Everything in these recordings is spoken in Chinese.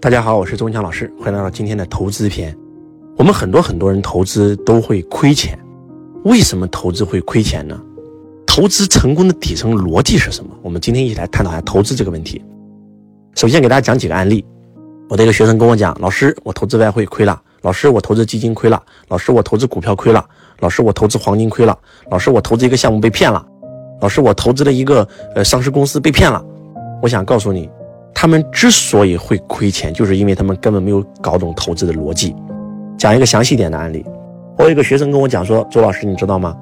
大家好，我是周文强老师，欢迎来到今天的投资篇。我们很多很多人投资都会亏钱，为什么投资会亏钱呢？投资成功的底层逻辑是什么？我们今天一起来探讨一下投资这个问题。首先给大家讲几个案例。我的一个学生跟我讲，老师，我投资外汇亏了；老师，我投资基金亏了；老师，我投资股票亏了；老师，我投资黄金亏了；老师，我投资一个项目被骗了；老师，我投资了一个呃上市公司被骗了。我想告诉你。他们之所以会亏钱，就是因为他们根本没有搞懂投资的逻辑。讲一个详细点的案例，我有一个学生跟我讲说：“周老师，你知道吗？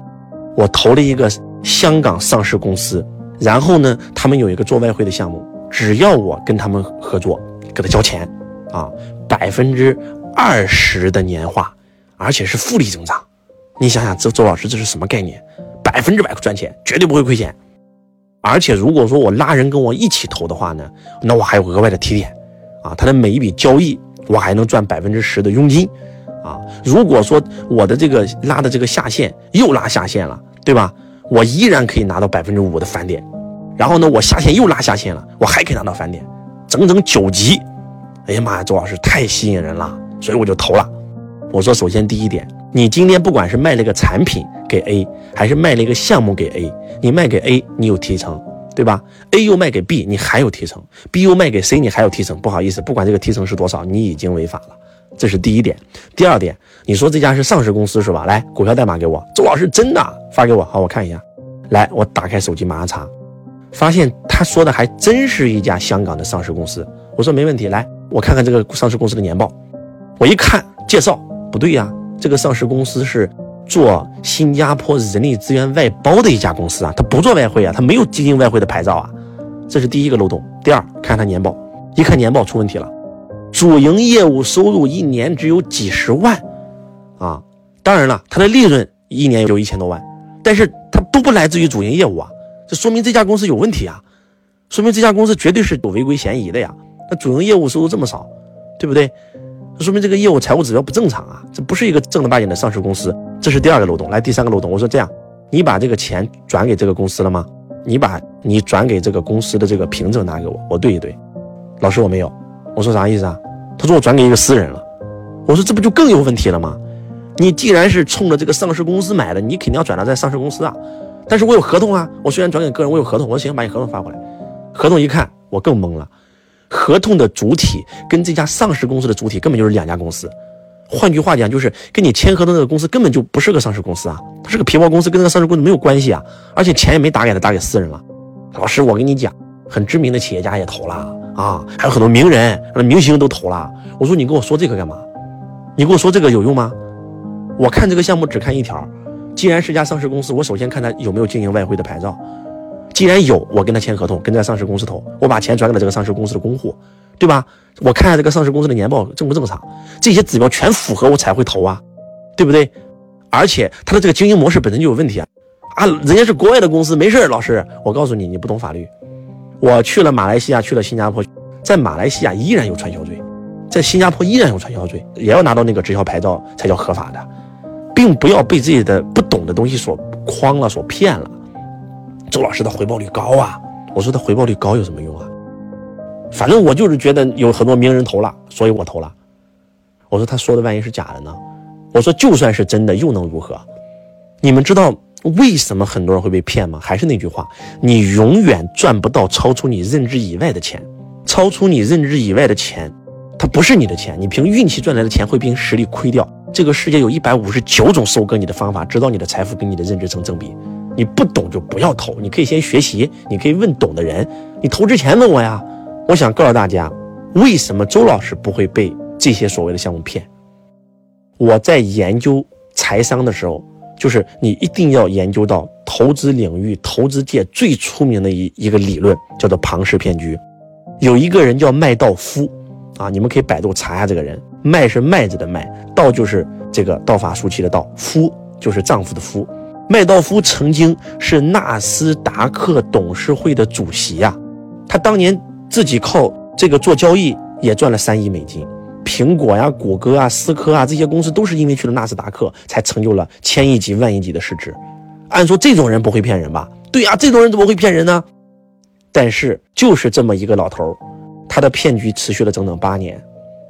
我投了一个香港上市公司，然后呢，他们有一个做外汇的项目，只要我跟他们合作，给他交钱，啊，百分之二十的年化，而且是复利增长。你想想，周周老师这是什么概念？百分之百赚钱，绝对不会亏钱。”而且如果说我拉人跟我一起投的话呢，那我还有额外的提点，啊，他的每一笔交易我还能赚百分之十的佣金，啊，如果说我的这个拉的这个下线又拉下线了，对吧？我依然可以拿到百分之五的返点，然后呢，我下线又拉下线了，我还可以拿到返点，整整九级，哎呀妈呀，周老师太吸引人了，所以我就投了。我说，首先第一点，你今天不管是卖了一个产品。给 A 还是卖了一个项目给 A，你卖给 A，你有提成，对吧？A 又卖给 B，你还有提成；B 又卖给 C，你还有提成。不好意思，不管这个提成是多少，你已经违法了。这是第一点。第二点，你说这家是上市公司是吧？来，股票代码给我，周老师真的发给我，好，我看一下。来，我打开手机马上查，发现他说的还真是一家香港的上市公司。我说没问题，来，我看看这个上市公司的年报。我一看介绍，不对呀，这个上市公司是。做新加坡人力资源外包的一家公司啊，他不做外汇啊，他没有经营外汇的牌照啊，这是第一个漏洞。第二，看他年报，一看年报出问题了，主营业务收入一年只有几十万，啊，当然了，他的利润一年有一千多万，但是他都不来自于主营业务啊，这说明这家公司有问题啊，说明这家公司绝对是有违规嫌疑的呀。那主营业务收入这么少，对不对？说明这个业务财务指标不正常啊，这不是一个正儿八经的上市公司。这是第二个漏洞，来第三个漏洞。我说这样，你把这个钱转给这个公司了吗？你把你转给这个公司的这个凭证拿给我，我对一对。老师我没有。我说啥意思啊？他说我转给一个私人了。我说这不就更有问题了吗？你既然是冲着这个上市公司买的，你肯定要转到在上市公司啊。但是我有合同啊，我虽然转给个人，我有合同。我说行，把你合同发过来。合同一看，我更懵了。合同的主体跟这家上市公司的主体根本就是两家公司。换句话讲，就是跟你签合同那个公司根本就不是个上市公司啊，它是个皮包公司，跟那个上市公司没有关系啊，而且钱也没打给他，打给私人了。老师，我跟你讲，很知名的企业家也投了啊，还有很多名人、明星都投了。我说你跟我说这个干嘛？你跟我说这个有用吗？我看这个项目只看一条，既然是家上市公司，我首先看他有没有经营外汇的牌照。既然有，我跟他签合同，跟这上市公司投，我把钱转给了这个上市公司的公户。对吧？我看下这个上市公司的年报正不正常，这些指标全符合我才会投啊，对不对？而且他的这个经营模式本身就有问题啊！啊，人家是国外的公司，没事老师，我告诉你，你不懂法律。我去了马来西亚，去了新加坡，在马来西亚依然有传销罪，在新加坡依然有传销罪，也要拿到那个直销牌照才叫合法的，并不要被自己的不懂的东西所诓了、所骗了。周老师的回报率高啊！我说他回报率高有什么用啊？反正我就是觉得有很多名人投了，所以我投了。我说他说的万一是假的呢？我说就算是真的又能如何？你们知道为什么很多人会被骗吗？还是那句话，你永远赚不到超出你认知以外的钱。超出你认知以外的钱，它不是你的钱，你凭运气赚来的钱会凭实力亏掉。这个世界有一百五十九种收割你的方法，直到你的财富跟你的认知成正比。你不懂就不要投，你可以先学习，你可以问懂的人。你投之前问我呀。我想告诉大家，为什么周老师不会被这些所谓的项目骗？我在研究财商的时候，就是你一定要研究到投资领域、投资界最出名的一一个理论，叫做庞氏骗局。有一个人叫麦道夫，啊，你们可以百度查一下这个人。麦是麦子的麦，道就是这个道法术器的道，夫就是丈夫的夫。麦道夫曾经是纳斯达克董事会的主席呀，他当年。自己靠这个做交易也赚了三亿美金，苹果呀、谷歌啊、思科啊这些公司都是因为去了纳斯达克才成就了千亿级、万亿级的市值。按说这种人不会骗人吧？对呀，这种人怎么会骗人呢？但是就是这么一个老头，他的骗局持续了整整八年，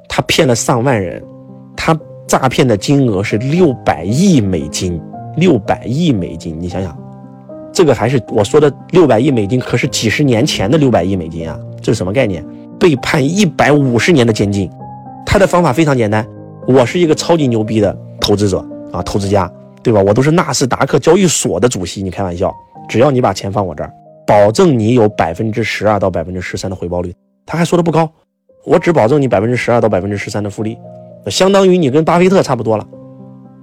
他骗了上万人，他诈骗的金额是六百亿美金，六百亿美金，你想想，这个还是我说的六百亿美金，可是几十年前的六百亿美金啊，这是什么概念？被判一百五十年的监禁。他的方法非常简单，我是一个超级牛逼的投资者啊，投资家，对吧？我都是纳斯达克交易所的主席，你开玩笑？只要你把钱放我这儿，保证你有百分之十二到百分之十三的回报率。他还说的不高，我只保证你百分之十二到百分之十三的复利，相当于你跟巴菲特差不多了，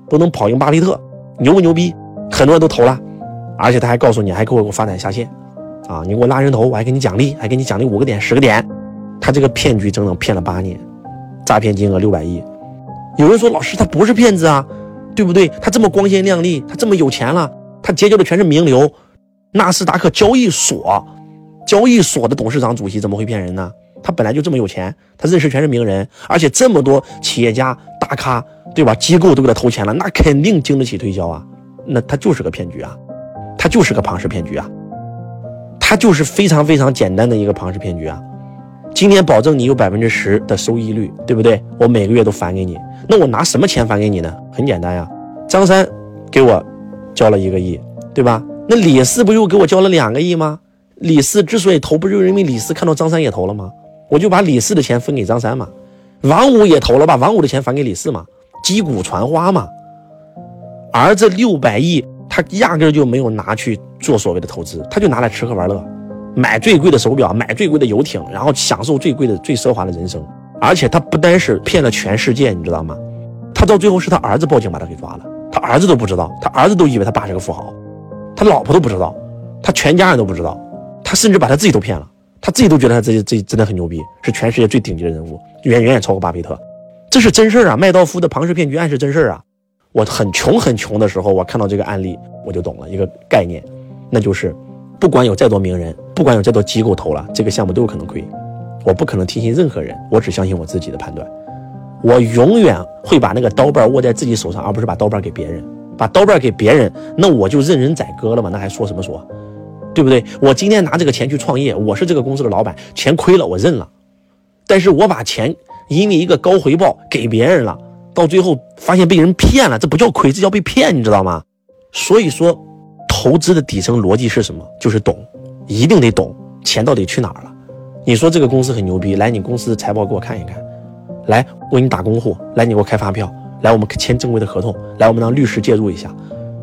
都能跑赢巴菲特，牛不牛逼？很多人都投了，而且他还告诉你，还给我给我发展下线，啊，你给我拉人头，我还给你奖励，还给你奖励五个点、十个点。他这个骗局整整骗了八年，诈骗金额六百亿。有人说老师他不是骗子啊，对不对？他这么光鲜亮丽，他这么有钱了，他结交的全是名流，纳斯达克交易所。交易所的董事长、主席怎么会骗人呢？他本来就这么有钱，他认识全是名人，而且这么多企业家大咖，对吧？机构都给他投钱了，那肯定经得起推销啊。那他就是个骗局啊，他就是个庞氏骗局啊，他就是非常非常简单的一个庞氏骗局啊。今天保证你有百分之十的收益率，对不对？我每个月都返给你，那我拿什么钱返给你呢？很简单呀，张三给我交了一个亿，对吧？那李四不又给我交了两个亿吗？李四之所以投，不就是因为李四看到张三也投了吗？我就把李四的钱分给张三嘛。王五也投了，把王五的钱返给李四嘛，击鼓传花嘛。而这六百亿，他压根就没有拿去做所谓的投资，他就拿来吃喝玩乐，买最贵的手表，买最贵的游艇，然后享受最贵的、最奢华的人生。而且他不单是骗了全世界，你知道吗？他到最后是他儿子报警把他给抓了，他儿子都不知道，他儿子都以为他爸是个富豪，他老婆都不知道，他全家人都不知道。他甚至把他自己都骗了，他自己都觉得他自己自己真的很牛逼，是全世界最顶级的人物，远远远超过巴菲特。这是真事儿啊！麦道夫的庞氏骗局案是真事儿啊！我很穷很穷的时候，我看到这个案例，我就懂了一个概念，那就是不管有再多名人，不管有再多机构投了，这个项目都有可能亏。我不可能听信任何人，我只相信我自己的判断。我永远会把那个刀把握在自己手上，而不是把刀把给别人。把刀把给别人，那我就任人宰割了嘛？那还说什么说？对不对？我今天拿这个钱去创业，我是这个公司的老板，钱亏了我认了。但是我把钱因为一个高回报给别人了，到最后发现被人骗了，这不叫亏，这叫被骗，你知道吗？所以说，投资的底层逻辑是什么？就是懂，一定得懂钱到底去哪儿了。你说这个公司很牛逼，来你公司的财报给我看一看，来我给你打工户，来你给我开发票，来我们签正规的合同，来我们让律师介入一下，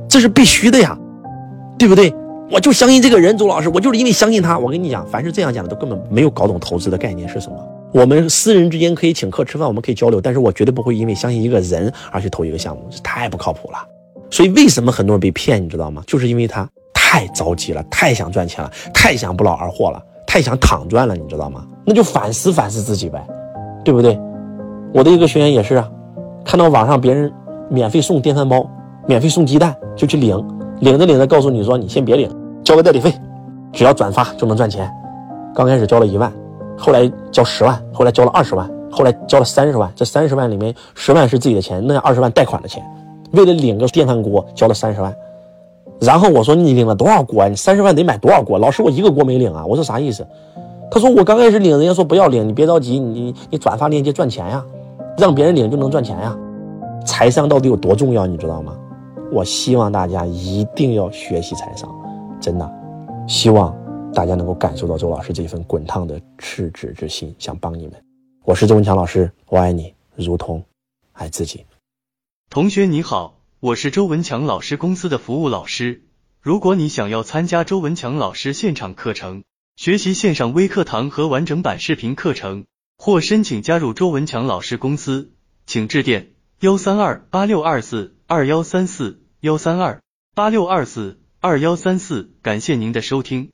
这是必须的呀，对不对？我就相信这个人，周老师，我就是因为相信他。我跟你讲，凡是这样讲的，都根本没有搞懂投资的概念是什么。我们私人之间可以请客吃饭，我们可以交流，但是我绝对不会因为相信一个人而去投一个项目，这太不靠谱了。所以为什么很多人被骗，你知道吗？就是因为他太着急了，太想赚钱了，太想不劳而获了，太想躺赚了，你知道吗？那就反思反思自己呗，对不对？我的一个学员也是啊，看到网上别人免费送电饭煲，免费送鸡蛋，就去领，领着领着告诉你说，你先别领。交个代理费，只要转发就能赚钱。刚开始交了一万，后来交十万，后来交了二十万，后来交了三十万。这三十万里面，十万是自己的钱，那二十万贷款的钱。为了领个电饭锅，交了三十万。然后我说你领了多少锅啊？你三十万得买多少锅？老师，我一个锅没领啊。我说啥意思？他说我刚开始领，人家说不要领，你别着急，你你转发链接赚钱呀，让别人领就能赚钱呀。财商到底有多重要，你知道吗？我希望大家一定要学习财商。真的，希望大家能够感受到周老师这份滚烫的赤子之心，想帮你们。我是周文强老师，我爱你，如同爱自己。同学你好，我是周文强老师公司的服务老师。如果你想要参加周文强老师现场课程，学习线上微课堂和完整版视频课程，或申请加入周文强老师公司，请致电幺三二八六二四二幺三四幺三二八六二四。二幺三四，感谢您的收听。